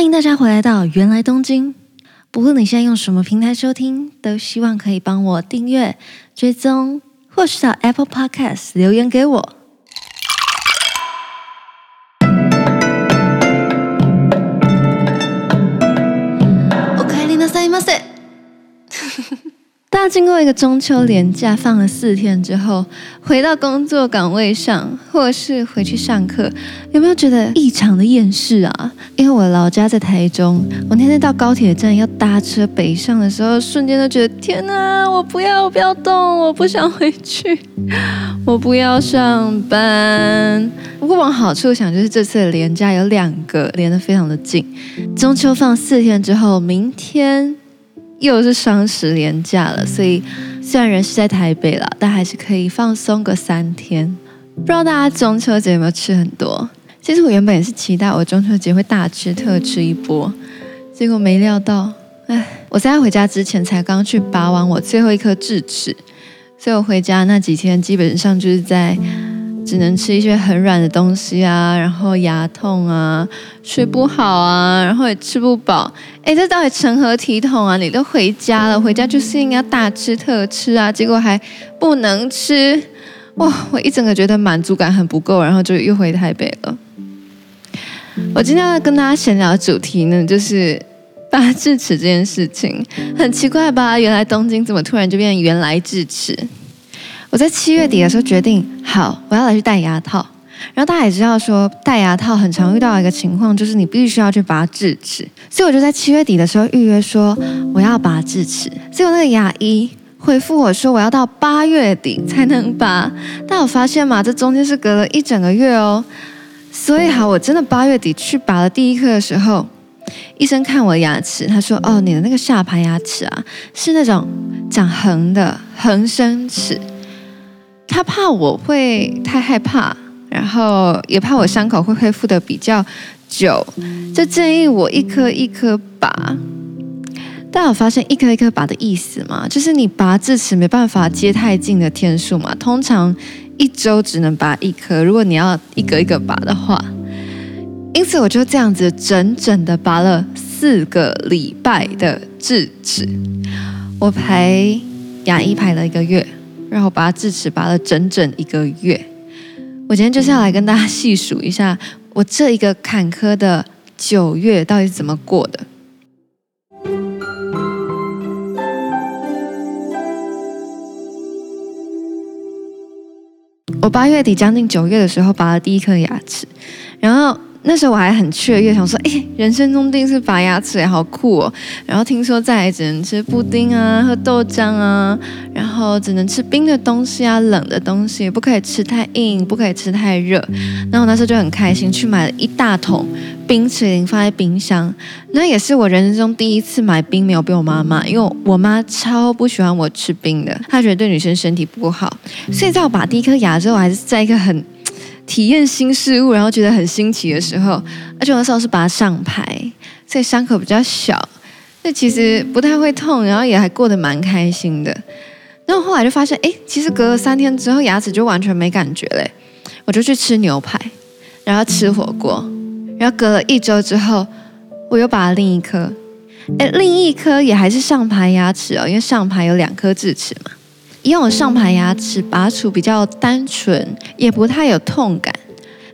欢迎大家回来到原来东京。不论你现在用什么平台收听，都希望可以帮我订阅、追踪，或是到 Apple Podcast 留言给我。大家经过一个中秋连假，放了四天之后，回到工作岗位上，或是回去上课，有没有觉得异常的厌世啊？因为我老家在台中，我那天到高铁站要搭车北上的时候，瞬间都觉得天哪，我不要，我不要动，我不想回去，我不要上班。不过往好处想，就是这次的连假有两个连得非常的近，中秋放四天之后，明天。又是双十连假了，所以虽然人是在台北了，但还是可以放松个三天。不知道大家中秋节有没有吃很多？其实我原本也是期待我中秋节会大吃特吃一波，结果没料到，唉，我在回家之前才刚去拔完我最后一颗智齿，所以我回家那几天基本上就是在。只能吃一些很软的东西啊，然后牙痛啊，睡不好啊，然后也吃不饱。哎，这到底成何体统啊？你都回家了，回家就是应该大吃特吃啊，结果还不能吃，哇！我一整个觉得满足感很不够，然后就又回台北了。我今天要跟大家闲聊的主题呢，就是拔智齿这件事情，很奇怪吧？原来东京怎么突然就变成原来智齿？我在七月底的时候决定，好，我要来去戴牙套。然后大家也知道说，戴牙套很常遇到一个情况，就是你必须要去拔智齿。所以我就在七月底的时候预约说，我要拔智齿。结果那个牙医回复我说，我要到八月底才能拔。但我发现嘛，这中间是隔了一整个月哦。所以好，我真的八月底去拔了第一颗的时候，医生看我的牙齿，他说，哦，你的那个下排牙齿啊，是那种长横的横生齿。他怕我会太害怕，然后也怕我伤口会恢复的比较久，就建议我一颗一颗拔。但我发现一颗一颗拔的意思嘛，就是你拔智齿没办法接太近的天数嘛，通常一周只能拔一颗，如果你要一个一个拔的话，因此我就这样子整整的拔了四个礼拜的智齿，我排牙医排了一个月。然后拔智齿拔了整整一个月，我今天就是要来跟大家细数一下我这一个坎坷的九月到底是怎么过的。我八月底将近九月的时候拔了第一颗牙齿，然后。那时候我还很雀跃，想说，哎，人生中第一次拔牙齿，好酷哦！然后听说再来只能吃布丁啊，喝豆浆啊，然后只能吃冰的东西啊，冷的东西不可以吃太硬，不可以吃太热。然后我那时候就很开心，去买了一大桶冰淇淋放在冰箱。那也是我人生中第一次买冰，没有被我妈骂，因为我妈超不喜欢我吃冰的，她觉得对女生身体不好。所以在我拔第一颗牙之后，我还是在一个很。体验新事物，然后觉得很新奇的时候，而且我那时候是拔上排，所以伤口比较小，那其实不太会痛，然后也还过得蛮开心的。然后后来就发现，哎，其实隔了三天之后，牙齿就完全没感觉嘞。我就去吃牛排，然后吃火锅，然后隔了一周之后，我又拔了另一颗，哎，另一颗也还是上排牙齿哦，因为上排有两颗智齿嘛。因为我上排牙齿拔除比较单纯，也不太有痛感。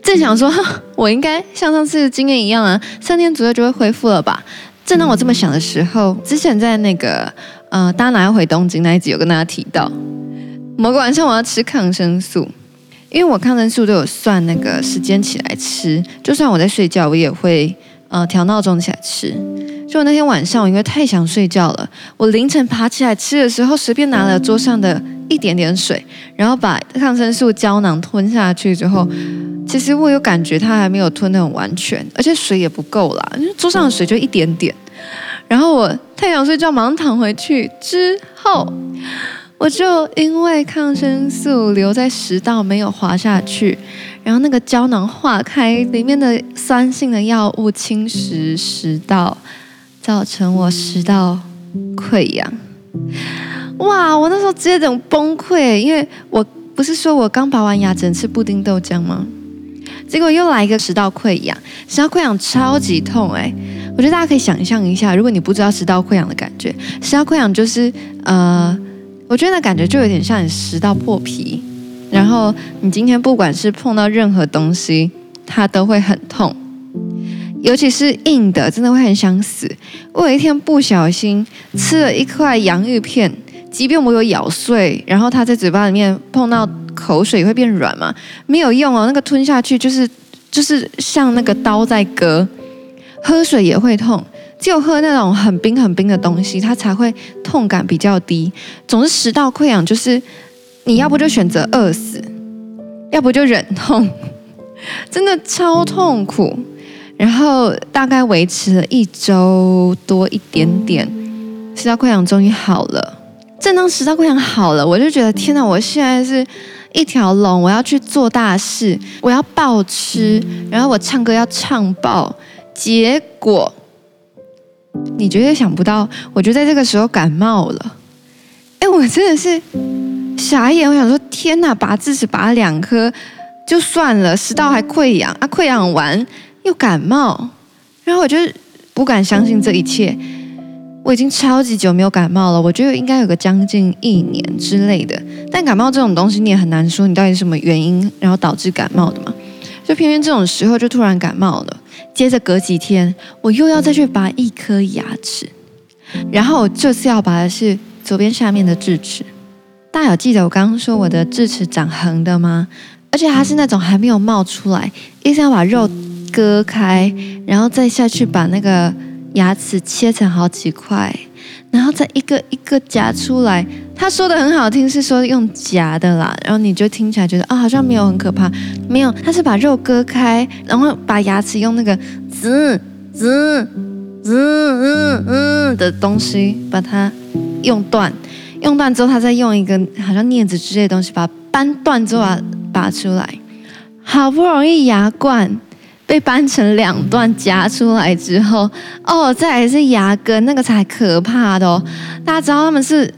正想说，我应该像上次的经验一样啊，三天左右就会恢复了吧。正当我这么想的时候，之前在那个呃，大家哪要回东京那一集有跟大家提到，某个晚上我要吃抗生素，因为我抗生素都有算那个时间起来吃，就算我在睡觉，我也会呃调闹钟起来吃。就那天晚上，我因为太想睡觉了，我凌晨爬起来吃的时候，随便拿了桌上的一点点水，然后把抗生素胶囊吞下去之后，其实我有感觉它还没有吞的很完全，而且水也不够啦，因为桌上的水就一点点。然后我太想睡觉，马上躺回去之后，我就因为抗生素留在食道没有滑下去，然后那个胶囊化开，里面的酸性的药物侵蚀食道。造成我食道溃疡，哇！我那时候直接整崩溃，因为我不是说我刚拔完牙只能吃布丁豆浆吗？结果又来一个食道溃疡，食道溃疡超级痛哎！我觉得大家可以想象一下，如果你不知道食道溃疡的感觉，食道溃疡就是呃，我觉得那感觉就有点像你食道破皮，然后你今天不管是碰到任何东西，它都会很痛，尤其是硬的，真的会很想死。我有一天不小心吃了一块洋芋片，即便我有咬碎，然后它在嘴巴里面碰到口水也会变软嘛，没有用哦，那个吞下去就是就是像那个刀在割。喝水也会痛，只有喝那种很冰很冰的东西，它才会痛感比较低。总之，食道溃疡就是你要不就选择饿死，要不就忍痛，真的超痛苦。然后大概维持了一周多一点点，食道溃疡终于好了。正当食道溃疡好了，我就觉得天哪，我现在是一条龙，我要去做大事，我要暴吃，然后我唱歌要唱爆。结果，你绝对想不到，我就在这个时候感冒了。哎，我真的是傻眼。我想说，天哪，拔智齿拔两颗就算了，食道还溃疡啊，溃疡完又感冒，然后我就不敢相信这一切。我已经超级久没有感冒了，我觉得应该有个将近一年之类的。但感冒这种东西，你也很难说你到底是什么原因，然后导致感冒的嘛。就偏偏这种时候就突然感冒了。接着隔几天，我又要再去拔一颗牙齿，然后我这次要拔的是左边下面的智齿。大家有记得我刚刚说我的智齿长横的吗？而且它是那种还没有冒出来，医生要把肉割开，然后再下去把那个牙齿切成好几块，然后再一个一个夹出来。他说的很好听，是说用夹的啦，然后你就听起来觉得啊、好像没有很可怕，没有，他是把肉割开，然后把牙齿用那个滋滋滋嗯嗯的东西把它用断，用断之后，他再用一个好像镊子之类的东西把它扳断之后把它拔出来，好不容易牙冠被掰成两段夹出来之后，哦，再来是牙根，那个才可怕的哦，大家知道他们是。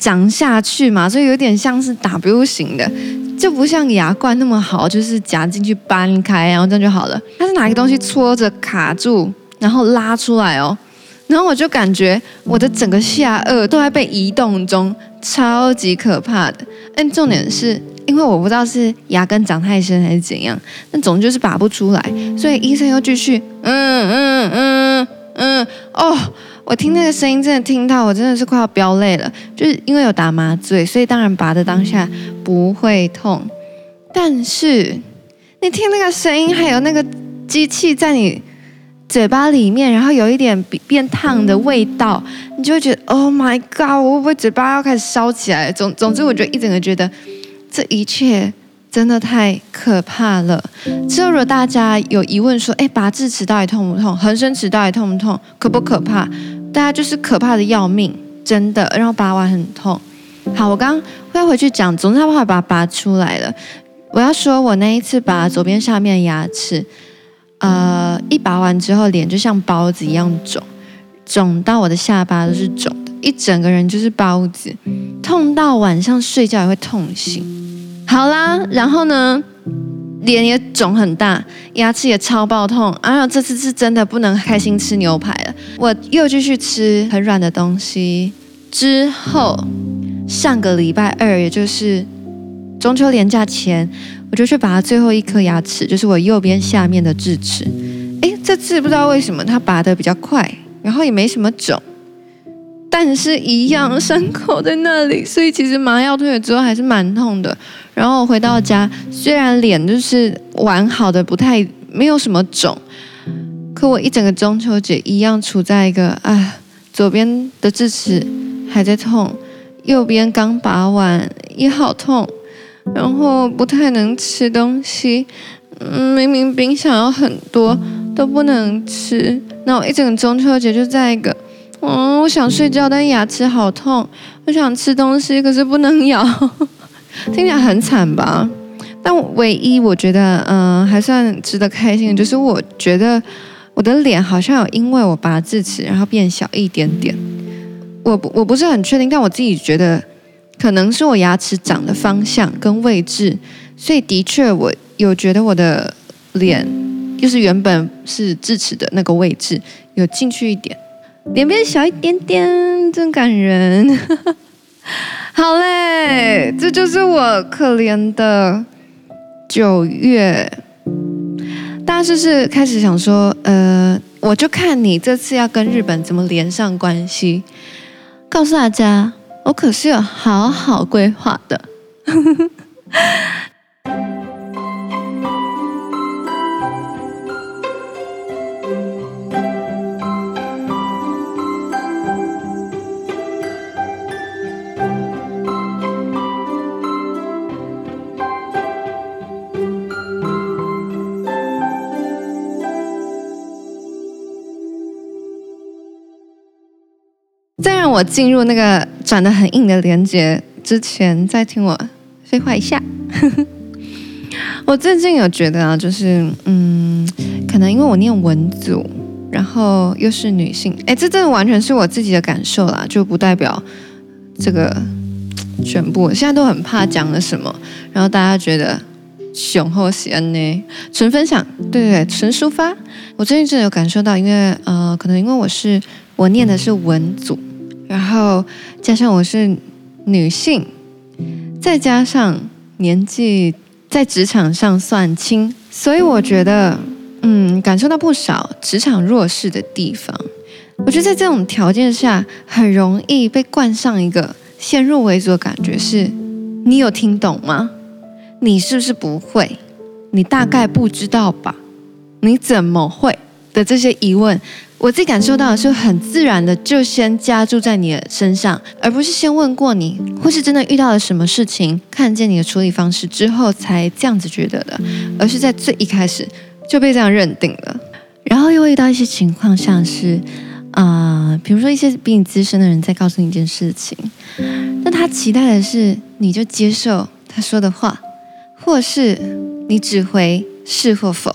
长下去嘛，所以有点像是 W 型的，就不像牙冠那么好，就是夹进去掰开，然后这样就好了。它是拿一个东西戳着卡住，然后拉出来哦。然后我就感觉我的整个下颚都在被移动中，超级可怕的。但重点是因为我不知道是牙根长太深还是怎样，那总就是拔不出来，所以医生又继续，嗯嗯嗯嗯，哦。我听那个声音，真的听到我真的是快要飙泪了。就是因为有打麻醉，所以当然拔的当下不会痛。但是你听那个声音，还有那个机器在你嘴巴里面，然后有一点变烫的味道，你就会觉得 Oh my God！我会不会嘴巴要开始烧起来？总总之，我就一整个觉得这一切真的太可怕了。之后如果大家有疑问说，哎，拔智齿到底痛不痛？恒生齿到底痛不痛？可不可怕？大家就是可怕的要命，真的，然后拔完很痛。好，我刚刚会回去讲，总之他把它拔出来了。我要说，我那一次拔左边下面牙齿，呃，一拔完之后，脸就像包子一样肿，肿到我的下巴都是肿的，一整个人就是包子，痛到晚上睡觉也会痛醒。好啦，然后呢？脸也肿很大，牙齿也超爆痛，然后这次是真的不能开心吃牛排了。我又继续吃很软的东西，之后上个礼拜二，也就是中秋连假前，我就去拔最后一颗牙齿，就是我右边下面的智齿。诶，这次不知道为什么它拔得比较快，然后也没什么肿。但是，一样伤口在那里，所以其实麻药退了之后还是蛮痛的。然后回到家，虽然脸就是完好的，不太没有什么肿，可我一整个中秋节一样处在一个啊，左边的智齿还在痛，右边刚拔完也好痛，然后不太能吃东西，嗯，明明冰箱有很多都不能吃，那我一整个中秋节就在一个。嗯，我想睡觉，但牙齿好痛。我想吃东西，可是不能咬，听起来很惨吧？但唯一我觉得，嗯，还算值得开心的，就是我觉得我的脸好像有因为我拔智齿，然后变小一点点。我不我不是很确定，但我自己觉得，可能是我牙齿长的方向跟位置，所以的确我有觉得我的脸，就是原本是智齿的那个位置。有进去一点，脸变小一点点，真感人。好嘞，这就是我可怜的九月。大家是不是开始想说，呃，我就看你这次要跟日本怎么连上关系。告诉大家，我可是有好好规划的。再让我进入那个转得很硬的连接之前，再听我废话一下。我最近有觉得啊，就是嗯，可能因为我念文组，然后又是女性，哎，这真的完全是我自己的感受啦，就不代表这个全部。现在都很怕讲了什么，然后大家觉得雄厚喜恩呢，纯分享，对对对，纯抒发。我最近真的有感受到，因为呃，可能因为我是我念的是文组。然后加上我是女性，再加上年纪在职场上算轻，所以我觉得，嗯，感受到不少职场弱势的地方。我觉得在这种条件下，很容易被冠上一个先入为主的感觉是：你有听懂吗？你是不是不会？你大概不知道吧？你怎么会？的这些疑问。我自己感受到的是很自然的，就先加注在你的身上，而不是先问过你，或是真的遇到了什么事情，看见你的处理方式之后才这样子觉得的，而是在最一开始就被这样认定了。然后又遇到一些情况，像是啊、比如说一些比你资深的人在告诉你一件事情，那他期待的是你就接受他说的话，或是你只回是或否。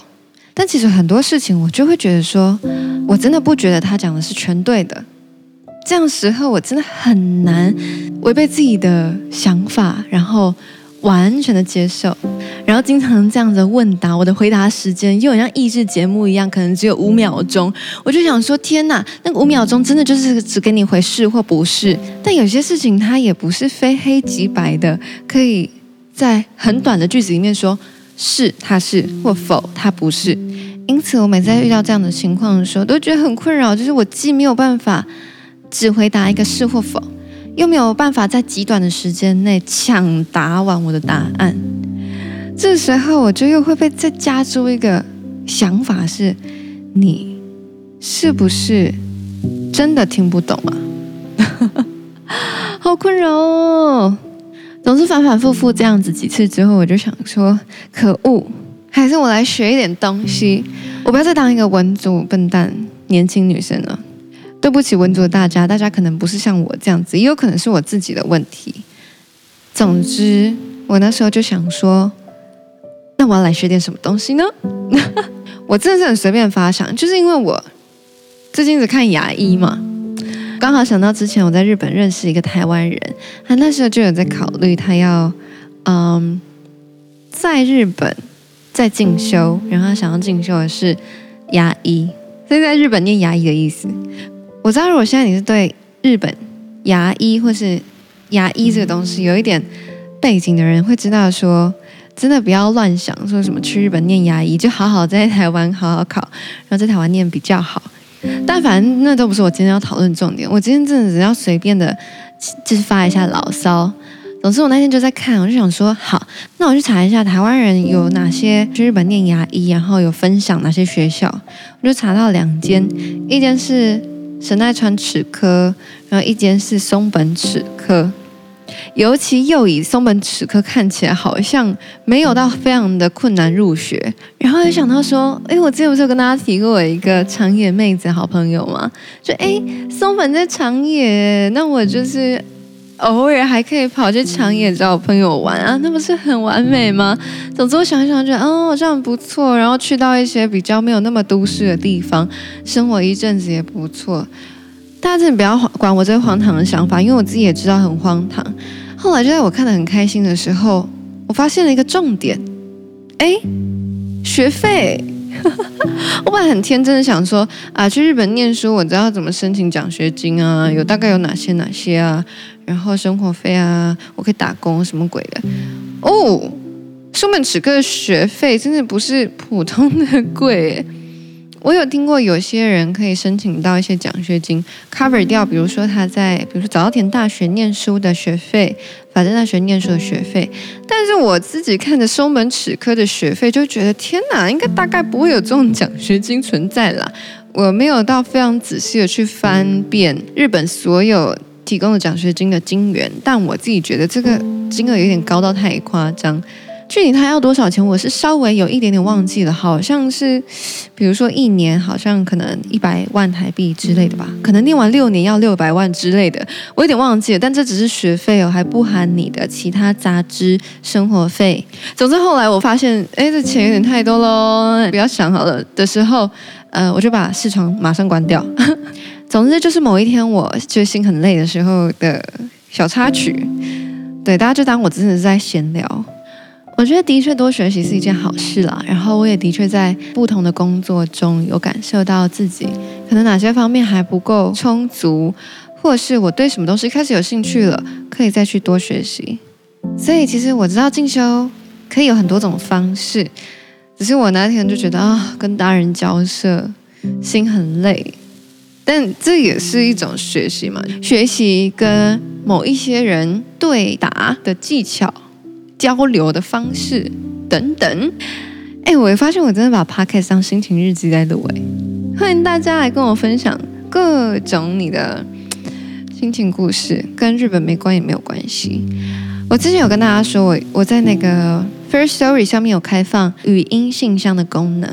但其实很多事情，我就会觉得说，我真的不觉得他讲的是全对的。这样时候，我真的很难违背自己的想法，然后完全的接受。然后经常这样子问答，我的回答时间又很像益智节目一样，可能只有五秒钟。我就想说，天哪，那个五秒钟真的就是只给你回是或不是。但有些事情，它也不是非黑即白的，可以在很短的句子里面说。是，他是或否，他不是。因此，我每次在遇到这样的情况的时候，都觉得很困扰。就是我既没有办法只回答一个是或否，又没有办法在极短的时间内抢答完我的答案。这时候，我就又会被再加注一个想法是：你是不是真的听不懂啊？好困扰哦。总是反反复复这样子几次之后，我就想说，可恶，还是我来学一点东西。我不要再当一个文组笨蛋年轻女生了。对不起，文组的大家，大家可能不是像我这样子，也有可能是我自己的问题。总之，我那时候就想说，那我要来学点什么东西呢？我真的是很随便发想，就是因为我最近只看牙医嘛。刚好想到之前我在日本认识一个台湾人，他那时候就有在考虑他要，嗯，在日本在进修，然后想要进修的是牙医，所以在日本念牙医的意思。我知道如果现在你是对日本牙医或是牙医这个东西有一点背景的人，会知道说，真的不要乱想说什么去日本念牙医，就好好在台湾好好考，然后在台湾念比较好。但反正那都不是我今天要讨论重点。我今天真的只要随便的，就是发一下牢骚。总之我那天就在看，我就想说，好，那我去查一下台湾人有哪些去日本念牙医，然后有分享哪些学校。我就查到两间，一间是神奈川齿科，然后一间是松本齿科。尤其又以松本齿科看起来好像没有到非常的困难入学，然后又想到说，哎，我之前不是有跟大家提过我一个长野妹子好朋友吗？就哎，松本在长野，那我就是偶尔还可以跑去长野找朋友玩啊，那不是很完美吗？总之我想一想，觉得哦，这样不错，然后去到一些比较没有那么都市的地方生活一阵子也不错。大家真的不要管我这个荒唐的想法，因为我自己也知道很荒唐。后来就在我看得很开心的时候，我发现了一个重点，哎，学费我本来很天真的想说啊，去日本念书，我知道怎么申请奖学金啊，有大概有哪些哪些啊，然后生活费啊，我可以打工什么鬼的。哦，松本齿科的学费真的不是普通的贵。我有听过有些人可以申请到一些奖学金，cover 掉，比如说他在，比如说早稻田大学念书的学费，法政大学念书的学费。但是我自己看着松门齿科的学费，就觉得天哪，应该大概不会有这种奖学金存在啦。我没有到非常仔细的去翻遍日本所有提供的奖学金的金源，但我自己觉得这个金额有点高到太夸张。具体他要多少钱，我是稍微有一点点忘记了，好像是，比如说一年好像可能一百万台币之类的吧，可能念完六年要六百万之类的，我有点忘记了，但这只是学费哦，还不含你的其他杂支、生活费。总之后来我发现，哎，这钱有点太多喽，不要想好了的时候，呃，我就把视窗马上关掉。总之就是某一天我就心很累的时候的小插曲，对，大家就当我真的是在闲聊。我觉得的确多学习是一件好事啦，然后我也的确在不同的工作中有感受到自己可能哪些方面还不够充足，或是我对什么东西开始有兴趣了，可以再去多学习。所以其实我知道进修可以有很多种方式，只是我那天就觉得啊，跟大人交涉心很累，但这也是一种学习嘛，学习跟某一些人对答的技巧。交流的方式等等，哎，我发现我真的把 podcast 当心情日记在录，哎，欢迎大家来跟我分享各种你的心情故事，跟日本没关也没有关系。我之前有跟大家说，我我在那个 First Story 上面有开放语音信箱的功能，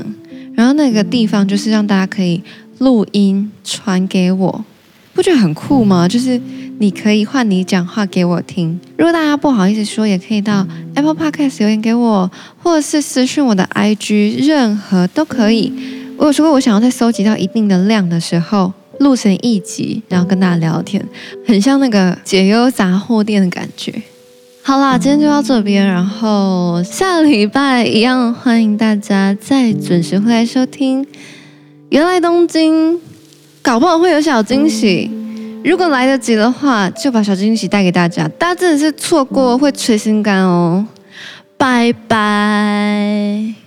然后那个地方就是让大家可以录音传给我，不觉得很酷吗？就是。你可以换你讲话给我听。如果大家不好意思说，也可以到 Apple Podcast 留言给我，或者是私讯我的 IG，任何都可以。我有说过，我想要在收集到一定的量的时候，录成一集，然后跟大家聊天，很像那个解忧杂货店的感觉。好啦，今天就到这边，然后下礼拜一样，欢迎大家再准时回来收听。原来东京，搞不好会有小惊喜。如果来得及的话，就把小惊喜带给大家。大家真的是错过会捶心肝哦，拜拜。